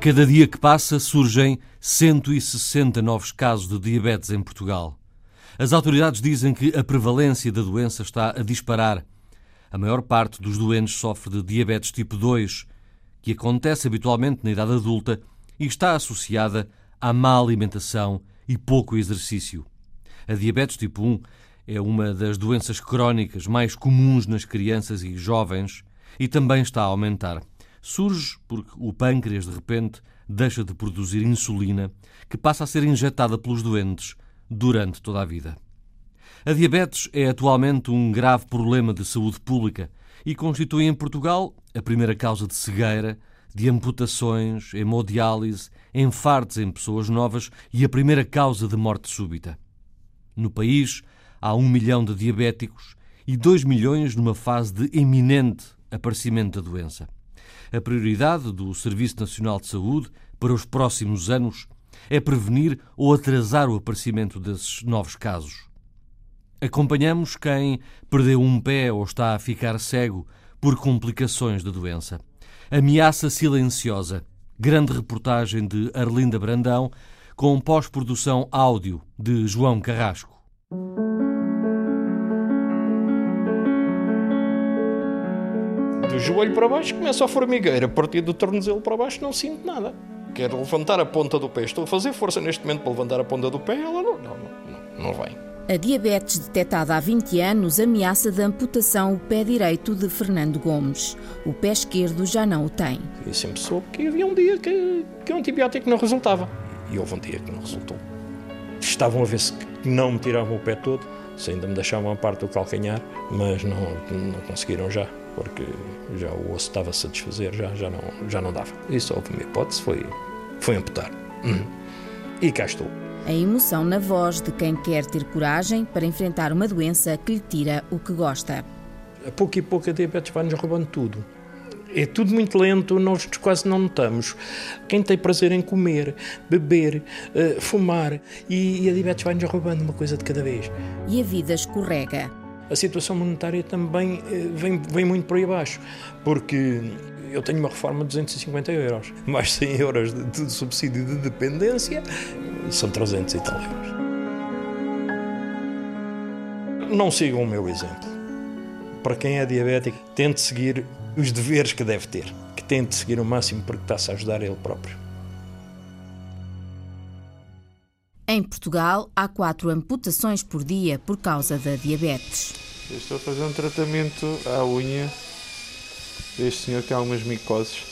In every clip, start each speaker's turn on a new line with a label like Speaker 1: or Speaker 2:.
Speaker 1: Cada dia que passa surgem 160 novos casos de diabetes em Portugal. As autoridades dizem que a prevalência da doença está a disparar. A maior parte dos doentes sofre de diabetes tipo 2, que acontece habitualmente na idade adulta e está associada à má alimentação e pouco exercício. A diabetes tipo 1 é uma das doenças crónicas mais comuns nas crianças e jovens e também está a aumentar. Surge porque o pâncreas, de repente, deixa de produzir insulina, que passa a ser injetada pelos doentes durante toda a vida. A diabetes é atualmente um grave problema de saúde pública e constitui em Portugal a primeira causa de cegueira, de amputações, hemodiálise, enfartes em pessoas novas e a primeira causa de morte súbita. No país, há um milhão de diabéticos e dois milhões numa fase de iminente aparecimento da doença. A prioridade do Serviço Nacional de Saúde para os próximos anos é prevenir ou atrasar o aparecimento desses novos casos. Acompanhamos quem perdeu um pé ou está a ficar cego por complicações da doença. Ameaça silenciosa. Grande reportagem de Arlinda Brandão, com pós-produção áudio de João Carrasco.
Speaker 2: Do joelho para baixo começa a formigueira, a partir do tornozelo para baixo não sinto nada. Quero levantar a ponta do pé, estou a fazer força neste momento para levantar a ponta do pé, ela não, não, não, não vem.
Speaker 3: A diabetes detectada há 20 anos ameaça de amputação o pé direito de Fernando Gomes. O pé esquerdo já não o tem.
Speaker 2: Eu sempre soube que havia um dia que, que o antibiótico não resultava. E houve um dia que não resultou. Estavam a ver se não me tiravam o pé todo, se ainda me deixavam a parte do calcanhar, mas não, não conseguiram já, porque já o osso estava-se a desfazer, já, já, não, já não dava. E só houve uma hipótese, foi, foi amputar. Hum. E cá estou.
Speaker 3: A emoção na voz de quem quer ter coragem para enfrentar uma doença que lhe tira o que gosta.
Speaker 2: A pouco e pouco a diabetes vai-nos roubando tudo. É tudo muito lento, nós quase não notamos. Quem tem prazer em comer, beber, uh, fumar, e, e a diabetes vai-nos roubando uma coisa de cada vez.
Speaker 3: E a vida escorrega.
Speaker 2: A situação monetária também uh, vem, vem muito por aí abaixo, porque eu tenho uma reforma de 250 euros, mais 100 euros de, de subsídio de dependência, são 300 e tal euros. Não sigam o meu exemplo. Para quem é diabético, tente seguir os deveres que deve ter, que tente seguir o máximo porque está-se a ajudar ele próprio.
Speaker 3: Em Portugal, há quatro amputações por dia por causa da diabetes.
Speaker 4: Eu estou a fazer um tratamento à unha deste senhor que tem algumas micoses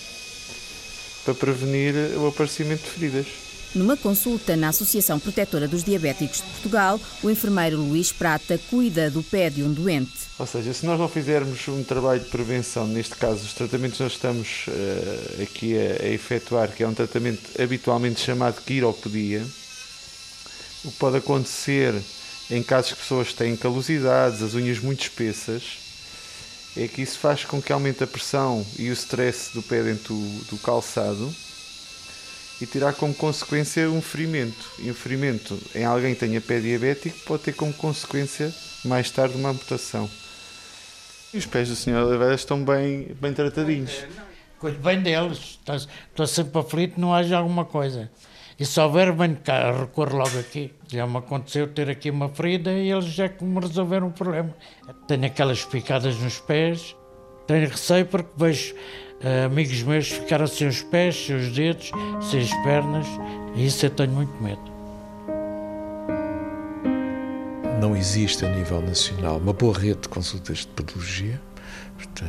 Speaker 4: para prevenir o aparecimento de feridas.
Speaker 3: Numa consulta na Associação Protetora dos Diabéticos de Portugal, o enfermeiro Luís Prata cuida do pé de um doente.
Speaker 4: Ou seja, se nós não fizermos um trabalho de prevenção, neste caso os tratamentos que nós estamos uh, aqui a, a, efetuar, que é um tratamento habitualmente chamado quiropodia, o que pode acontecer em casos que pessoas têm calosidades, as unhas muito espessas, é que isso faz com que aumente a pressão e o stress do pé dentro do, do calçado e terá como consequência um ferimento. E um ferimento em alguém que tenha pé diabético pode ter como consequência mais tarde uma amputação. E os pés do Sr. Oliveira estão bem, bem tratadinhos.
Speaker 5: Cuido bem deles, estou sempre aflito, não haja alguma coisa. E se houver, venho cá, recorro logo aqui. Já me aconteceu ter aqui uma ferida e eles já que me resolveram o problema. Tenho aquelas picadas nos pés, tenho receio porque vejo uh, amigos meus ficaram sem os pés, sem os dedos, sem as pernas, e isso eu tenho muito medo.
Speaker 6: Não existe a nível nacional uma boa rede de consultas de podologia Portanto,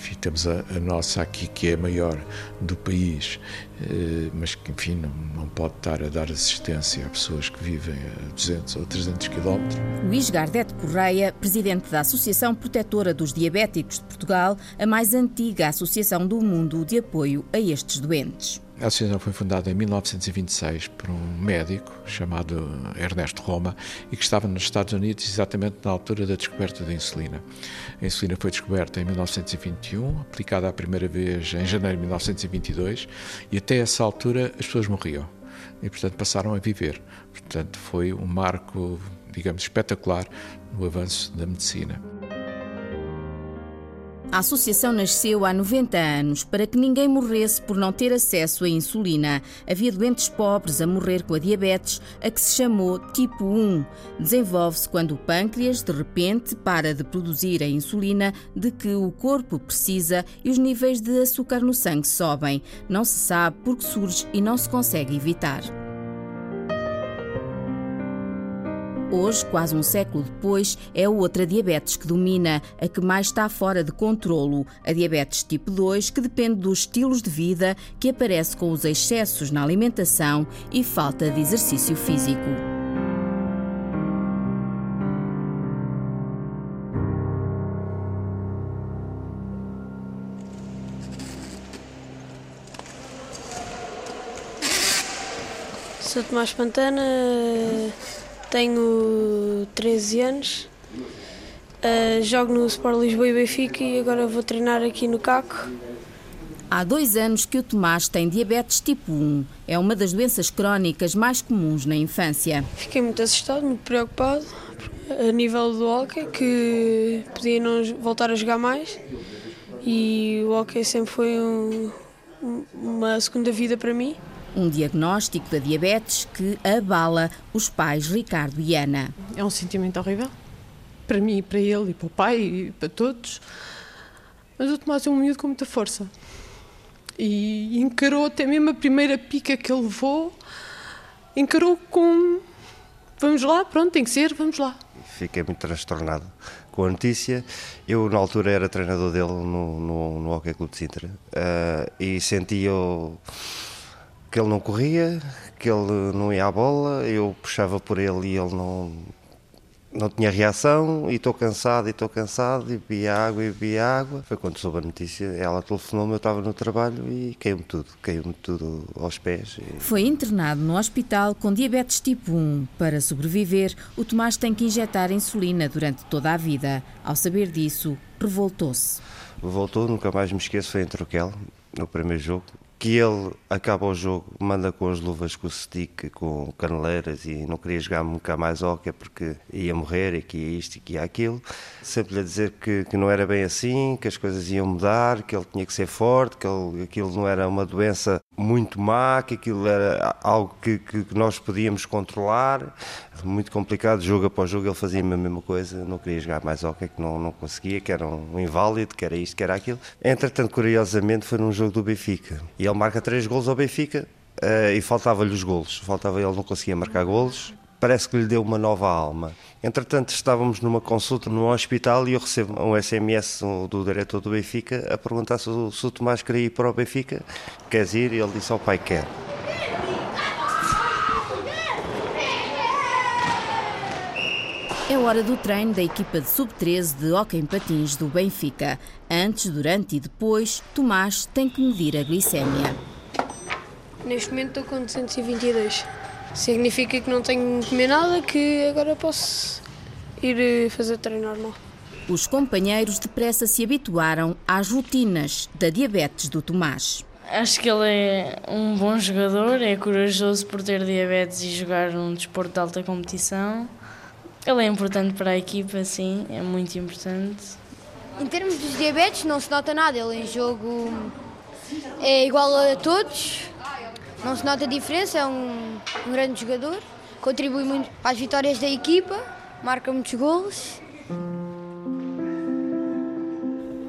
Speaker 6: enfim, temos a, a, nossa aqui, que é a maior do país, eh, mas que, enfim, não, não pode estar a dar assistência a pessoas que vivem a 200 ou 300 quilómetros.
Speaker 3: Luís Gardete Correia, presidente da Associação Protetora dos Diabéticos de Portugal, a mais antiga associação do mundo de apoio a estes doentes.
Speaker 6: A associação foi fundada em 1926 por um médico chamado Ernesto Roma e que estava nos Estados Unidos exatamente na altura da descoberta da insulina. A insulina foi descoberta em 1921, aplicada a primeira vez em janeiro de 1922 e até essa altura as pessoas morriam e, portanto, passaram a viver. Portanto, foi um marco, digamos, espetacular no avanço da medicina.
Speaker 3: A associação nasceu há 90 anos para que ninguém morresse por não ter acesso à insulina. Havia doentes pobres a morrer com a diabetes, a que se chamou tipo 1. Desenvolve-se quando o pâncreas, de repente, para de produzir a insulina de que o corpo precisa e os níveis de açúcar no sangue sobem. Não se sabe por que surge e não se consegue evitar. Hoje, quase um século depois, é outra diabetes que domina, a que mais está fora de controlo, a diabetes tipo 2, que depende dos estilos de vida que aparece com os excessos na alimentação e falta de exercício físico.
Speaker 7: Sou Tomás Pantana, tenho 13 anos, uh, jogo no Sport Lisboa e Benfica e agora vou treinar aqui no CACO.
Speaker 3: Há dois anos que o Tomás tem diabetes tipo 1. É uma das doenças crónicas mais comuns na infância.
Speaker 7: Fiquei muito assustado, muito preocupado a nível do hockey, que podia não voltar a jogar mais. E o hockey sempre foi um, uma segunda vida para mim.
Speaker 3: Um diagnóstico da diabetes que abala os pais Ricardo e Ana.
Speaker 8: É um sentimento horrível. Para mim, para ele e para o pai e para todos. Mas o Tomás é um miúdo com muita força. E encarou até mesmo a primeira pica que ele levou, encarou com vamos lá, pronto, tem que ser, vamos lá.
Speaker 9: Fiquei muito transtornado com a notícia. Eu, na altura, era treinador dele no, no, no Hockey Clube de Sintra uh, e sentia que ele não corria, que ele não ia à bola, eu puxava por ele e ele não, não tinha reação, e estou cansado, e estou cansado, e bebia água, e bebia água. Foi quando soube a notícia, ela telefonou-me, eu estava no trabalho e caiu-me tudo, caiu-me tudo aos pés.
Speaker 3: Foi internado no hospital com diabetes tipo 1. Para sobreviver, o Tomás tem que injetar insulina durante toda a vida. Ao saber disso, revoltou-se.
Speaker 9: Voltou, nunca mais me esqueço, foi em Troquel, no primeiro jogo, que ele acaba o jogo, manda com as luvas com o stick, com caneleiras e não queria jogar nunca mais hóquei porque ia morrer e que ia isto e que ia aquilo. Sempre lhe a dizer que, que não era bem assim, que as coisas iam mudar, que ele tinha que ser forte, que ele, aquilo não era uma doença muito má, que aquilo era algo que, que, nós podíamos controlar. Muito complicado, jogo após jogo ele fazia a mesma coisa, não queria jogar mais hóquei, que não, não conseguia, que era um inválido, que era isto, que era aquilo. Entretanto, curiosamente, foi num jogo do Benfica. E ele marca três gols ao Benfica uh, e faltava-lhe os golos. Faltava ele, não conseguia marcar golos. Parece que lhe deu uma nova alma. Entretanto, estávamos numa consulta num hospital e eu recebo um SMS do diretor do Benfica a perguntar se o, se o Tomás queria ir para o Benfica. Queres ir? E ele disse ao pai: quer.
Speaker 3: É hora do treino da equipa de sub-13 de Hockey em Patins do Benfica. Antes, durante e depois, Tomás tem que medir a glicémia.
Speaker 7: Neste momento estou com 222. Significa que não tenho que comer nada, que agora posso ir eh, fazer treino normal.
Speaker 3: Os companheiros depressa se habituaram às rotinas da diabetes do Tomás.
Speaker 10: Acho que ele é um bom jogador, é corajoso por ter diabetes e jogar um desporto de alta competição. Ele é importante para a equipa, sim, é muito importante.
Speaker 11: Em termos dos diabetes, não se nota nada. Ele em jogo é igual a todos, não se nota diferença. É um, um grande jogador, contribui muito para as vitórias da equipa, marca muitos golos.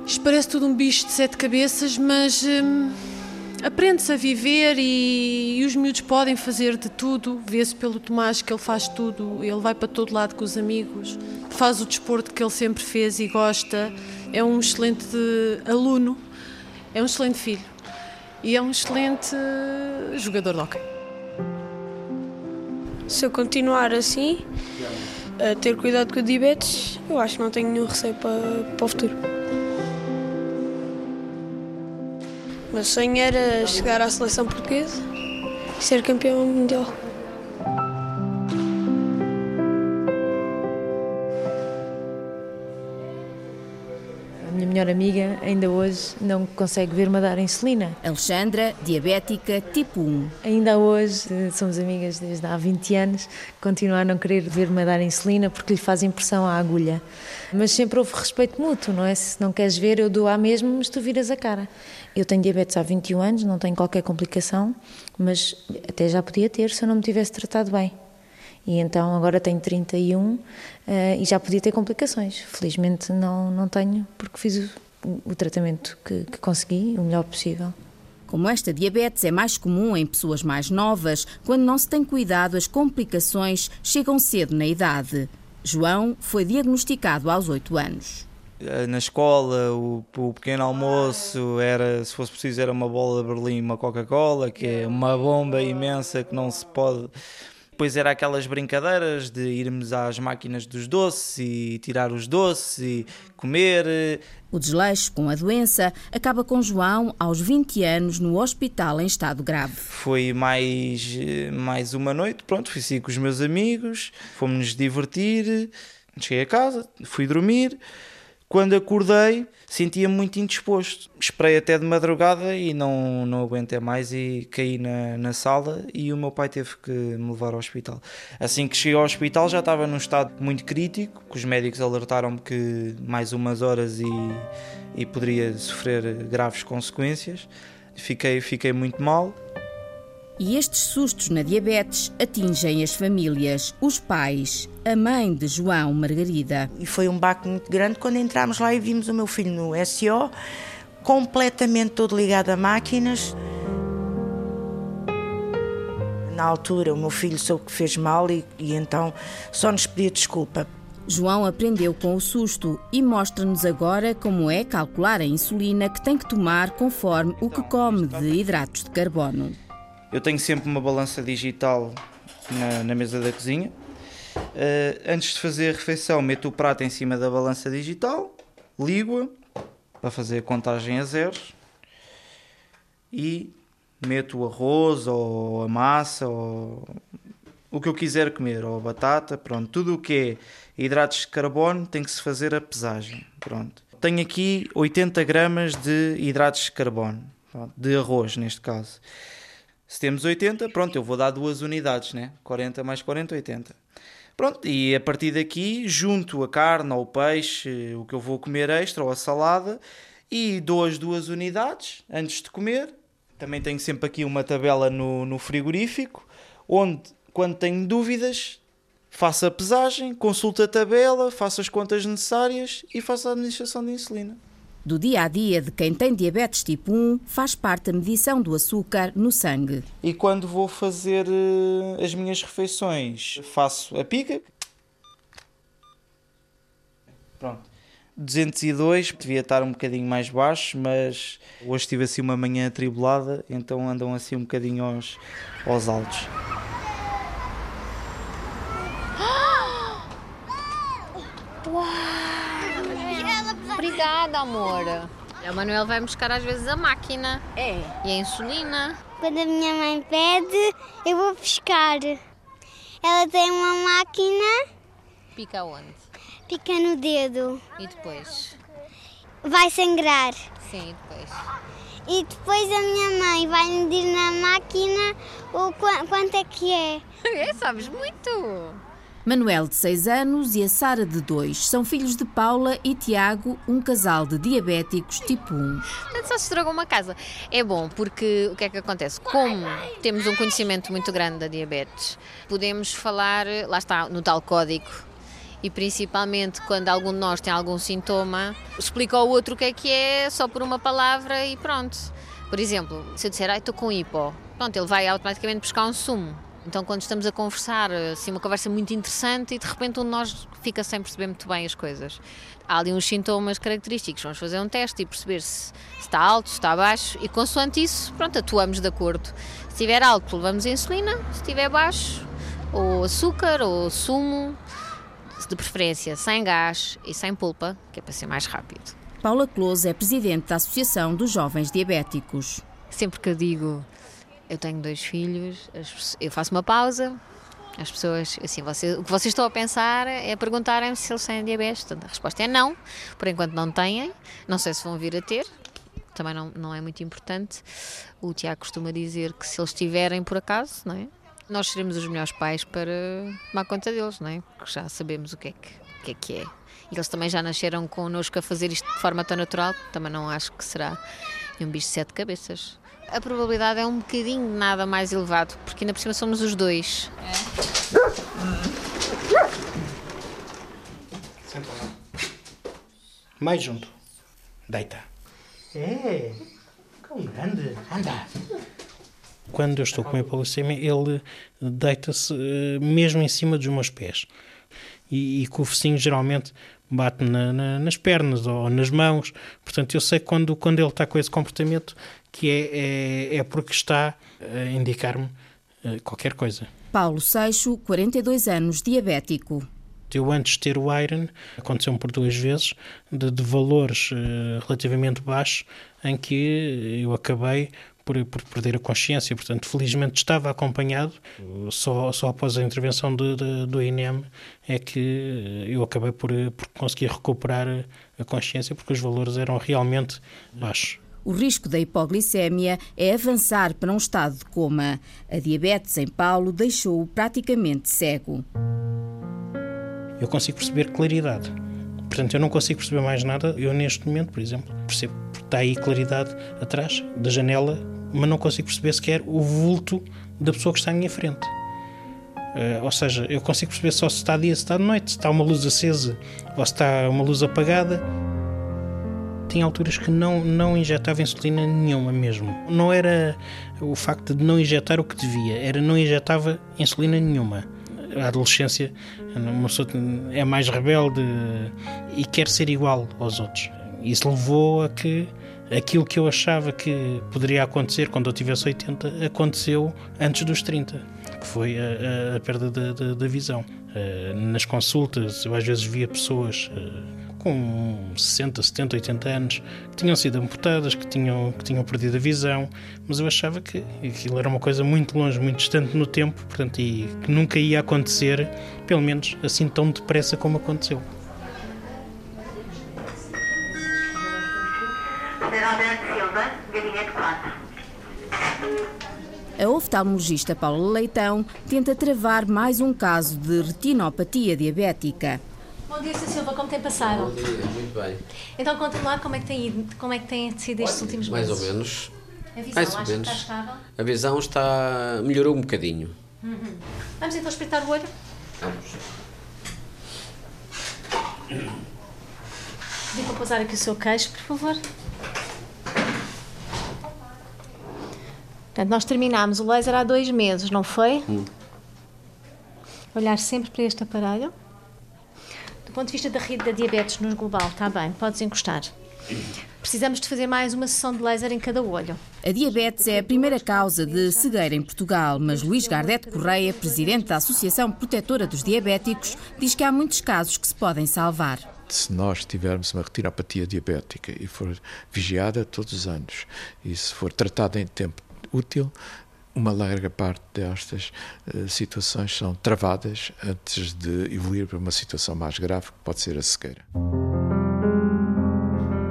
Speaker 8: Isto parece tudo um bicho de sete cabeças, mas. Hum aprende-se a viver e, e, os miúdos podem fazer de tudo. Vê-se pelo Tomás que ele faz tudo, ele vai para todo lado com os amigos, faz o desporto que ele sempre fez e gosta. É um excelente aluno, é um excelente filho e é um excelente jogador de hockey.
Speaker 7: Se eu continuar assim, a ter cuidado com a diabetes, eu acho que não tenho nenhum receio para, para o futuro. meu sonho era chegar à seleção portuguesa e ser campeão mundial.
Speaker 12: Melhor amiga ainda hoje não consegue ver-me a dar insulina.
Speaker 3: Alexandra, diabética tipo 1.
Speaker 12: Ainda hoje, somos amigas desde há 20 anos, continua a não querer ver-me dar insulina porque lhe faz impressão a agulha. Mas sempre houve respeito mútuo, não é? Se não queres ver, eu dou a mesma, mas tu viras a cara. Eu tenho diabetes há 21 anos, não tenho qualquer complicação, mas até já podia ter se eu não me tivesse tratado bem. E então agora tenho 31 uh, eh, e já podia ter complicações. Felizmente não, não tenho, porque fiz o, o tratamento que, que consegui, o melhor possível.
Speaker 3: Como esta diabetes é mais comum em pessoas mais novas, quando não se tem cuidado, as complicações chegam cedo na idade. João foi diagnosticado aos 8 anos.
Speaker 13: Eh, na escola, o, o, pequeno almoço era, se fosse preciso, era uma bola de Berlim, uma Coca-Cola, que é uma bomba imensa que não se pode depois era aquelas brincadeiras de irmos às máquinas dos doces e tirar os doces e comer.
Speaker 3: O desleixo com a doença acaba com João aos 20 anos no hospital em estado grave.
Speaker 13: Foi mais, mais uma noite, pronto, fui sair com os meus amigos, fomos-nos divertir, cheguei a casa, fui dormir. Quando acordei, sentia-me muito indisposto. Esperei até de madrugada e não, não aguentei mais e caí na, na sala e o meu pai teve que me levar ao hospital. Assim que cheguei ao hospital já estava num estado muito crítico, que os médicos alertaram-me que mais umas horas e, e poderia sofrer graves consequências. Fiquei, fiquei muito mal.
Speaker 3: E estes sustos na diabetes atingem as famílias, os pais, a mãe de João, Margarida.
Speaker 14: E foi um baque muito grande quando entramos lá e vimos o meu filho no SO, completamente todo ligado a máquinas. Na altura, o meu filho soube que fez mal e, e então só nos pedia desculpa.
Speaker 3: João aprendeu com o susto e mostra-nos agora como é calcular a insulina que tem que tomar conforme o que come de hidratos de carbono.
Speaker 13: Eu tenho sempre uma balança digital na, na mesa da cozinha. Uh, antes de fazer a refeição, meto o prato em cima da balança digital, ligo-a para fazer a contagem a zeros e meto o arroz ou a massa ou o que eu quiser comer, ou a batata, pronto, tudo o que é hidratos de carbono tem que se fazer a pesagem, pronto. Tenho aqui 80 gramas de hidratos de carbono, de arroz neste caso. Se temos 80, pronto, eu vou dar duas unidades, né? 40 mais 40, 80. Pronto, e a partir daqui junto a carne ou o peixe, o que eu vou comer extra ou a salada e dou as duas unidades antes de comer. Também tenho sempre aqui uma tabela no, no frigorífico, onde quando tenho dúvidas faço a pesagem, consulto a tabela, faço as contas necessárias e faço a administração de insulina.
Speaker 3: Do dia a dia de quem tem diabetes tipo 1, faz parte a medição do açúcar no sangue.
Speaker 13: E quando vou fazer uh, as minhas refeições, faço a pica. Pronto. 202, devia estar um bocadinho mais baixo, mas hoje tive assim uma manhã atribulada, então andam assim um bocadinho aos, aos altos.
Speaker 15: Obrigada, amor. A Manuel vai buscar às vezes a máquina. É. E a insulina.
Speaker 16: Quando a minha mãe pede, eu vou buscar. Ela tem uma máquina.
Speaker 15: Pica onde?
Speaker 16: Pica no dedo.
Speaker 15: E depois?
Speaker 16: Vai sangrar.
Speaker 15: Sim, e depois?
Speaker 16: E depois a minha mãe vai medir na máquina o quanto é que é.
Speaker 15: É, sabes muito.
Speaker 3: Manuel, de 6 anos, e a Sara, de 2, são filhos de Paula e Tiago, um casal de diabéticos tipo 1.
Speaker 15: Só se estragou uma casa. É bom, porque o que é que acontece? Como temos um conhecimento muito grande da diabetes, podemos falar, lá está, no tal código, e principalmente quando algum de nós tem algum sintoma, explica ao outro o que é que é, só por uma palavra e pronto. Por exemplo, se eu disser, ai, estou com hipo, pronto, ele vai automaticamente buscar um sumo então, quando estamos a conversar, assim, uma conversa muito interessante e de repente um de nós fica sem perceber muito bem as coisas. Há ali uns sintomas característicos, vamos fazer um teste e perceber se, está alto, se está baixo e consoante isso, pronto, atuamos de acordo. Se estiver alto, levamos insulina, se estiver baixo, ou açúcar, ou sumo, de preferência sem gás e sem polpa, que é para ser mais rápido.
Speaker 3: Paula Close é presidente da Associação dos Jovens Diabéticos.
Speaker 15: Sempre que eu digo eu tenho dois filhos, eu faço uma pausa, As pessoas, assim, você, o que vocês estão a pensar é perguntarem se eles têm diabetes. a resposta é não, por enquanto não têm, não sei se vão vir a ter, também não, não é muito importante. O Tiago costuma dizer que se eles tiverem por acaso, não é? Nós seremos os melhores pais para tomar conta deles, não é? Porque já sabemos o que é que, o que, é, que é. E eles também já nasceram connosco a fazer isto de forma tão natural, também não acho que será um bicho de sete cabeças. A probabilidade é um bocadinho nada mais elevado, porque ainda por cima somos os dois.
Speaker 17: Senta lá. Mais junto. Deita. É. Cão grande. Anda. Quando eu estou com a hipoglicemia, ele deita-se eh, mesmo em cima dos meus pés. E, e com o focinho geralmente bate na, na, nas pernas ou nas mãos. Portanto, eu sei quando, quando ele está com esse comportamento que é, é, é porque está a indicar-me eh, qualquer coisa.
Speaker 3: Paulo Seixo, 42 anos, diabético.
Speaker 17: Eu, antes de ter o Iron, aconteceu-me por duas vezes, de, de valores uh, relativamente baixos, em que eu acabei por, por, perder a consciência. Portanto, felizmente estava acompanhado. Só, só após a intervenção de, de, do INEM é que eu acabei por, por conseguir recuperar a consciência, porque os valores eram realmente baixos.
Speaker 3: O risco da hipoglicemia é avançar para um estado de coma. A diabetes em Paulo deixou-o praticamente cego.
Speaker 17: Eu consigo perceber claridade. Portanto, eu não consigo perceber mais nada. Eu, neste momento, por exemplo, percebo porque está aí claridade atrás da janela, mas não consigo perceber sequer o vulto da pessoa que está à minha frente. Uh, ou seja, eu consigo perceber só se está dia, se está de noite, se está uma luz acesa ou se está uma luz apagada tinha alturas que não, não injetava insulina nenhuma mesmo. Não era o facto de não injetar o que devia, era não injetava insulina nenhuma. A adolescência, uma pessoa é mais rebelde e quer ser igual aos outros. Isso levou a que aquilo que eu achava que poderia acontecer quando eu tivesse 80 aconteceu antes dos 30, que foi a, a, perda da visão. Uh, nas consultas, eu às vezes via pessoas uh, com 60, 70, 80 anos, que tinham sido amputadas, que tinham, que tinham perdido a visão, mas eu achava que aquilo era uma coisa muito longe, muito distante no tempo, portanto, e que nunca ia acontecer, pelo menos assim tão depressa como aconteceu.
Speaker 3: A oftalmologista Paula Leitão tenta travar mais um caso de retinopatia diabética.
Speaker 18: Bom dia, Sr. Silva, como tem passado?
Speaker 19: Bom dia, muito bem.
Speaker 18: Então conta lá como é que tem ido, como é que tem sido estes últimos
Speaker 19: Mais
Speaker 18: meses?
Speaker 19: Mais ou menos.
Speaker 18: A visão,
Speaker 19: mais
Speaker 18: ou menos. está estável?
Speaker 19: A visão está... melhorou um bocadinho.
Speaker 18: Uhum. Vamos então espreitar o olho?
Speaker 19: Vamos.
Speaker 18: Para pousar aqui o seu queixo, por favor. Portanto, nós terminámos o laser há dois meses, não foi?
Speaker 19: Hum.
Speaker 18: Olhar sempre para este aparelho. Do ponto de vista da rede da diabetes no global, está bem, podes encostar. Precisamos de fazer mais uma sessão de laser em cada olho.
Speaker 3: A diabetes é a primeira causa de cegueira em Portugal, mas Luís Gardete Correia, presidente da Associação Protetora dos Diabéticos, diz que há muitos casos que se podem salvar.
Speaker 6: Se nós tivermos uma retinopatia diabética e for vigiada todos os anos e se for tratada em tempo útil, uma larga parte destas uh, situações são travadas antes de evoluir para uma situação mais grave, que pode ser a cegueira.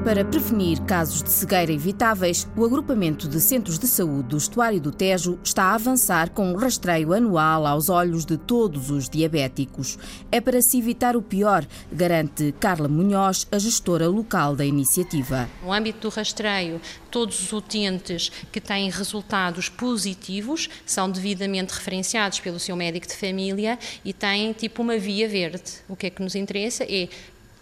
Speaker 3: Para prevenir casos de cegueira evitáveis, o agrupamento de centros de saúde do Estuário do Tejo está a avançar com um rastreio anual aos olhos de todos os diabéticos. É para se evitar o pior, garante Carla Munhoz, a gestora local da iniciativa.
Speaker 20: No âmbito do rastreio, todos os utentes que têm resultados positivos são devidamente referenciados pelo seu médico de família e têm tipo uma via verde. O que é que nos interessa é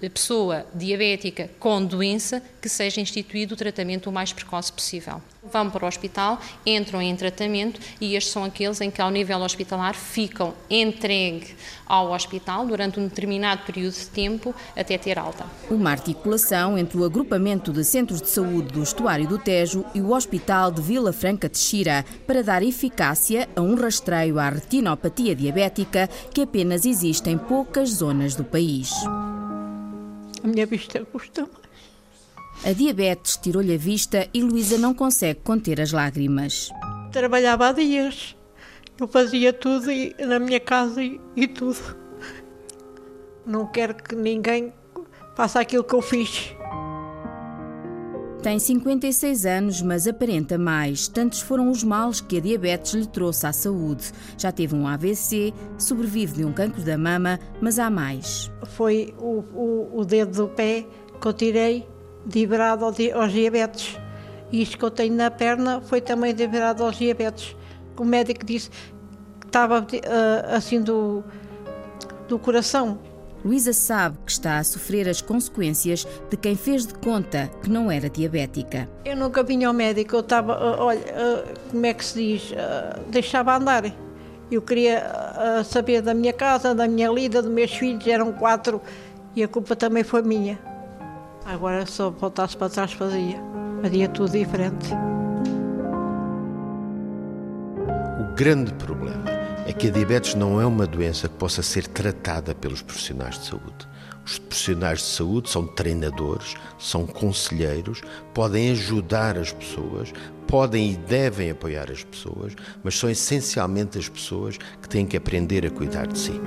Speaker 20: pessoa diabética com doença que seja instituído o tratamento o mais precoce possível. Vão para o hospital, entram em tratamento e estes são aqueles em que, ao nível hospitalar, ficam entregue ao hospital durante um determinado período de tempo até ter alta.
Speaker 3: Uma articulação entre o agrupamento de centros de saúde do Estuário do Tejo e o Hospital de Vila Franca de Xira para dar eficácia a um rastreio à retinopatia diabética que apenas existe em poucas zonas do país.
Speaker 5: A minha vista custa mais.
Speaker 3: A diabetes tirou-lhe a vista e Luísa não consegue conter as lágrimas.
Speaker 5: Trabalhava há dias
Speaker 21: Eu fazia tudo e, na minha casa e, e tudo. Não quero que ninguém faça aquilo que eu fiz.
Speaker 3: Tem 56 anos, mas aparenta mais. Tantos foram os males que a diabetes lhe trouxe à saúde. Já teve um AVC, sobrevive de um cancro da mama, mas há mais.
Speaker 21: Foi o, o, o dedo do pé que eu tirei liberado aos diabetes. E isto que eu tenho na perna foi também liberado aos diabetes. O médico disse que estava uh, assim do, do coração.
Speaker 3: Luísa sabe que está a sofrer as consequências de quem fez de conta que não era diabética.
Speaker 21: Eu nunca vinha ao médico, eu estava, uh, olha, uh, como é que se diz, deixava andar. Eu queria saber da minha casa, da minha lida, dos meus filhos, eram quatro e a culpa também foi minha. Agora, se eu voltasse para trás, fazia. Fazia tudo diferente.
Speaker 22: O grande problema é que a diabetes não é uma doença que possa ser tratada pelos profissionais de saúde. Os profissionais de saúde são treinadores, são conselheiros, podem ajudar as pessoas, podem e devem apoiar as pessoas, mas são essencialmente as pessoas que têm que aprender a cuidar de si.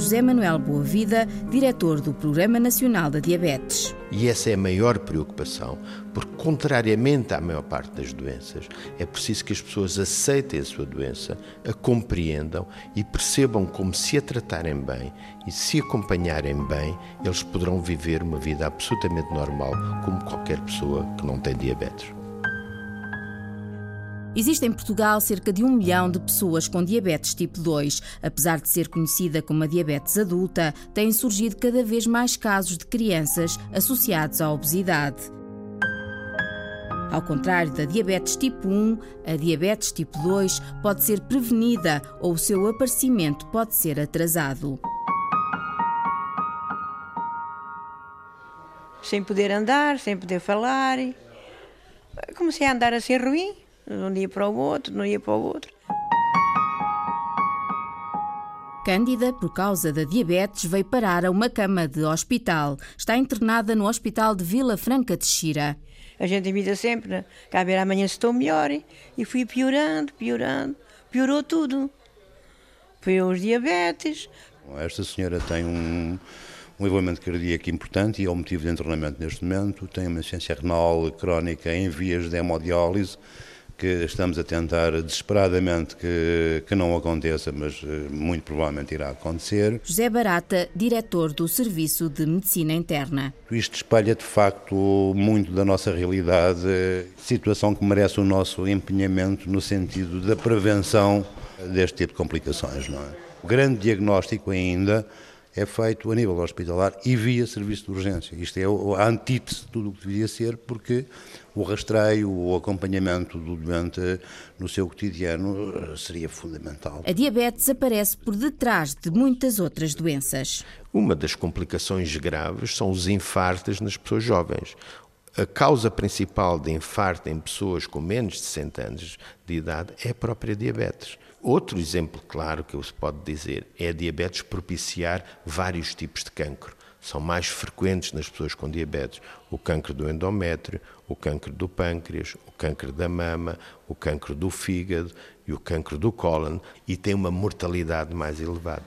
Speaker 3: José Manuel Boavida, diretor do Programa Nacional da Diabetes.
Speaker 22: E essa é a maior preocupação, porque, contrariamente à maior parte das doenças, é preciso que as pessoas aceitem a sua doença, a compreendam e percebam como, se a tratarem bem e se acompanharem bem, eles poderão viver uma vida absolutamente normal, como qualquer pessoa que não tem diabetes.
Speaker 3: Existe em Portugal cerca de um milhão de pessoas com diabetes tipo 2. Apesar de ser conhecida como a diabetes adulta, têm surgido cada vez mais casos de crianças associados à obesidade. Ao contrário da diabetes tipo 1, a diabetes tipo 2 pode ser prevenida ou o seu aparecimento pode ser atrasado.
Speaker 23: Sem poder andar, sem poder falar. Comecei a andar assim ruim um dia para o outro, de um dia para o outro.
Speaker 3: Cândida, por causa da diabetes, veio parar a uma cama de hospital. Está internada no Hospital de Vila Franca de Xira.
Speaker 23: A gente imita sempre, né? cá ver amanhã se estou melhor. E fui piorando, piorando, piorou tudo. Foi os diabetes.
Speaker 24: Esta senhora tem um, um envolvimento cardíaco importante e é o motivo de internamento neste momento. Tem uma insuficiência renal crónica em vias de hemodiálise que estamos a tentar desesperadamente que, que não aconteça, mas eh, muito provavelmente irá acontecer.
Speaker 3: José Barata, diretor do Serviço de Medicina Interna.
Speaker 24: Isto espelha de facto muito da nossa realidade, situação que merece o nosso empenhamento no sentido da prevenção deste tipo de complicações. Não é? O grande diagnóstico ainda é feito a nível hospitalar e via serviço de urgência. Isto é a antítese de tudo o que devia ser, porque o rastreio, o acompanhamento do doente no seu cotidiano eh, seria fundamental.
Speaker 3: A diabetes aparece por detrás de muitas outras doenças.
Speaker 22: Uma das complicações graves são os infartos nas pessoas jovens. A causa principal de infarto em pessoas com menos de 60 anos de idade é a própria diabetes. Outro exemplo claro que se pode dizer é a diabetes propiciar vários tipos de cancro. São mais frequentes nas pessoas com diabetes o cancro do endométrio, o cancro do pâncreas, o cancro da mama, o cancro do fígado e o cancro do cólon e tem uma mortalidade mais elevada.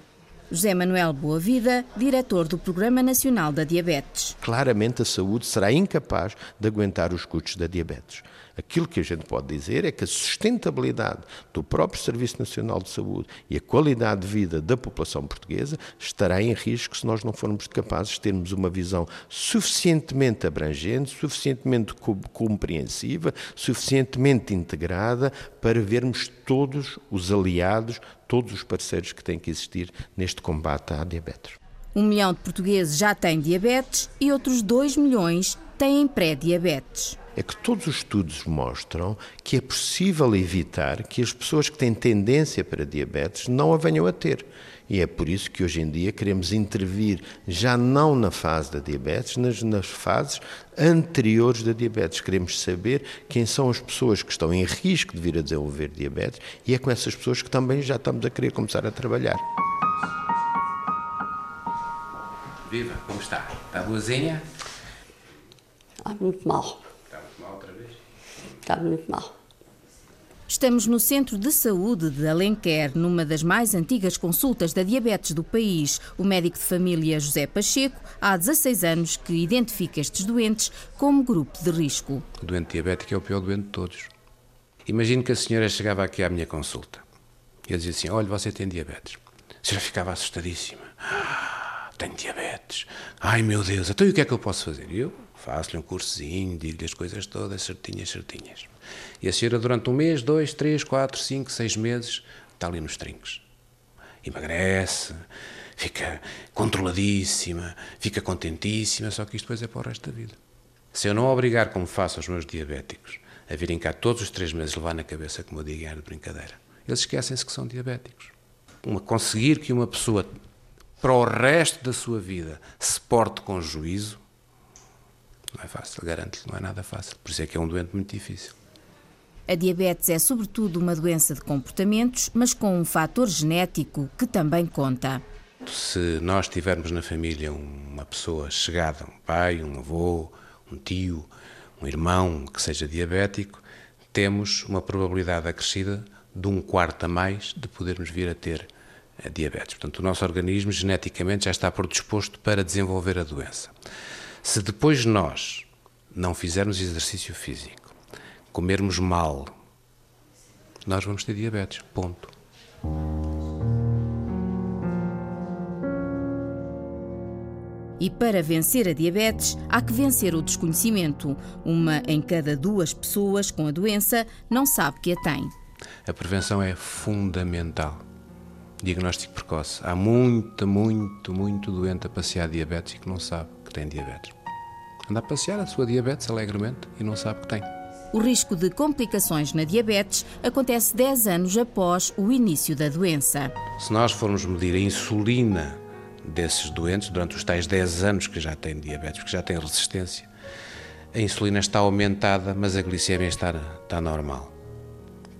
Speaker 3: José Manuel Boavida, diretor do Programa Nacional da Diabetes.
Speaker 22: Claramente a saúde será incapaz de aguentar os custos da diabetes. Aquilo que a gente pode dizer é que a sustentabilidade do próprio Serviço Nacional de Saúde e a qualidade de vida da população portuguesa estará em risco se nós não formos capazes de termos uma visão suficientemente abrangente, suficientemente compreensiva, suficientemente integrada para vermos todos os aliados, todos os parceiros que têm que existir neste combate à diabetes.
Speaker 3: Um milhão de portugueses já têm diabetes e outros dois milhões têm pré-diabetes
Speaker 22: é que todos os estudos mostram que é possível evitar que as pessoas que têm tendência para diabetes não a venham a ter. E é por isso que hoje em dia queremos intervir já não na fase da diabetes, mas nas fases anteriores da diabetes. Queremos saber quem são as pessoas que estão em risco de vir a desenvolver diabetes e é com essas pessoas que também já estamos a querer começar a trabalhar.
Speaker 19: Viva, como está? Está boazinha?
Speaker 25: Está muito mal.
Speaker 19: Está muito mal
Speaker 3: Estamos no Centro de Saúde de Alenquer, numa das mais antigas consultas da diabetes do país. O médico de família José Pacheco, há 16 anos que identifica estes doentes como grupo de risco.
Speaker 19: O doente diabético é o pior doente de todos. Imagino que a senhora chegava aqui à minha consulta e dizia assim: Olha, você tem diabetes. A senhora ficava assustadíssima. Tenho diabetes. Ai meu Deus, então e o que é que eu posso fazer? Eu faço-lhe um cursozinho, digo-lhe as coisas todas certinhas, certinhas. E a senhora, durante um mês, dois, três, quatro, cinco, seis meses, está ali nos trincos. Emagrece, fica controladíssima, fica contentíssima, só que isto depois é para o resto da vida. Se eu não obrigar, como faço aos meus diabéticos, a virem cá todos os três meses levar na cabeça, como eu digo, é de brincadeira, eles esquecem-se que são diabéticos. Uma, conseguir que uma pessoa, para o resto da sua vida, se porte com juízo, não é fácil, garanto-lhe, não é nada fácil. Por isso é que é um doente muito difícil.
Speaker 3: A diabetes é sobretudo uma doença de comportamentos, mas com um fator genético que também conta.
Speaker 19: Se nós tivermos na família uma pessoa chegada, um pai, um avô, um tio, um irmão que seja diabético, temos uma probabilidade acrescida de um quarto a mais de podermos vir a ter diabetes. Portanto, o nosso organismo geneticamente já está predisposto para desenvolver a doença. Se depois nós não fizermos exercício físico, comermos mal, nós vamos ter diabetes. Ponto.
Speaker 3: E para vencer a diabetes, há que vencer o desconhecimento. Uma em cada duas pessoas com a doença não sabe que a tem.
Speaker 19: A prevenção é fundamental. Diagnóstico precoce. Há muito, muito, muito doente a passear diabetes e que não sabe que tem diabetes. Anda a passear a sua diabetes alegremente e não sabe que tem.
Speaker 3: O risco de complicações na diabetes acontece 10 anos após o início da doença.
Speaker 19: Se nós formos medir a insulina desses doentes durante os tais 10 anos que já têm diabetes, que já têm resistência, a insulina está aumentada, mas a glicemia está, está normal.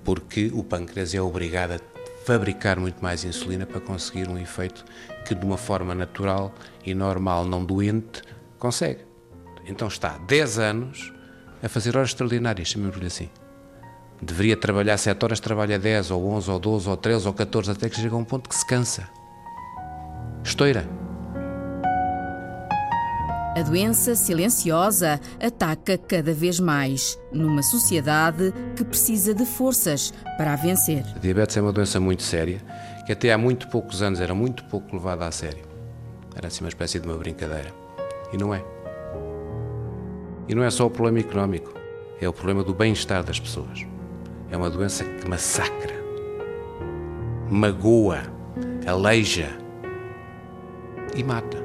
Speaker 19: Porque o pâncreas é obrigado a fabricar muito mais insulina para conseguir um efeito que, de uma forma natural e normal, não doente, consegue. Então está 10 anos a fazer horas extraordinárias, chamemos-lhe assim. Deveria trabalhar 7 horas, trabalha 10, ou 11, ou 12, ou 13, ou 14, até que chega a um ponto que se cansa. Estoura.
Speaker 3: A doença silenciosa ataca cada vez mais, numa sociedade que precisa de forças para a vencer.
Speaker 19: A diabetes é uma doença muito séria, que até há muito poucos anos era muito pouco levada a sério. Era assim uma espécie de uma brincadeira. E não é. E não é só o problema económico, é o problema do bem-estar das pessoas. É uma doença que massacra, magoa, aleija e mata.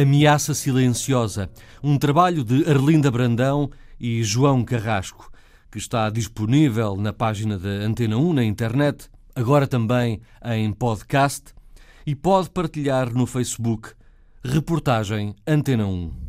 Speaker 26: Ameaça Silenciosa, um trabalho de Arlinda Brandão e João Carrasco, que está disponível na página da Antena 1 na internet, agora também em podcast, e pode partilhar no Facebook. Reportagem Antena 1.